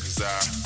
desire.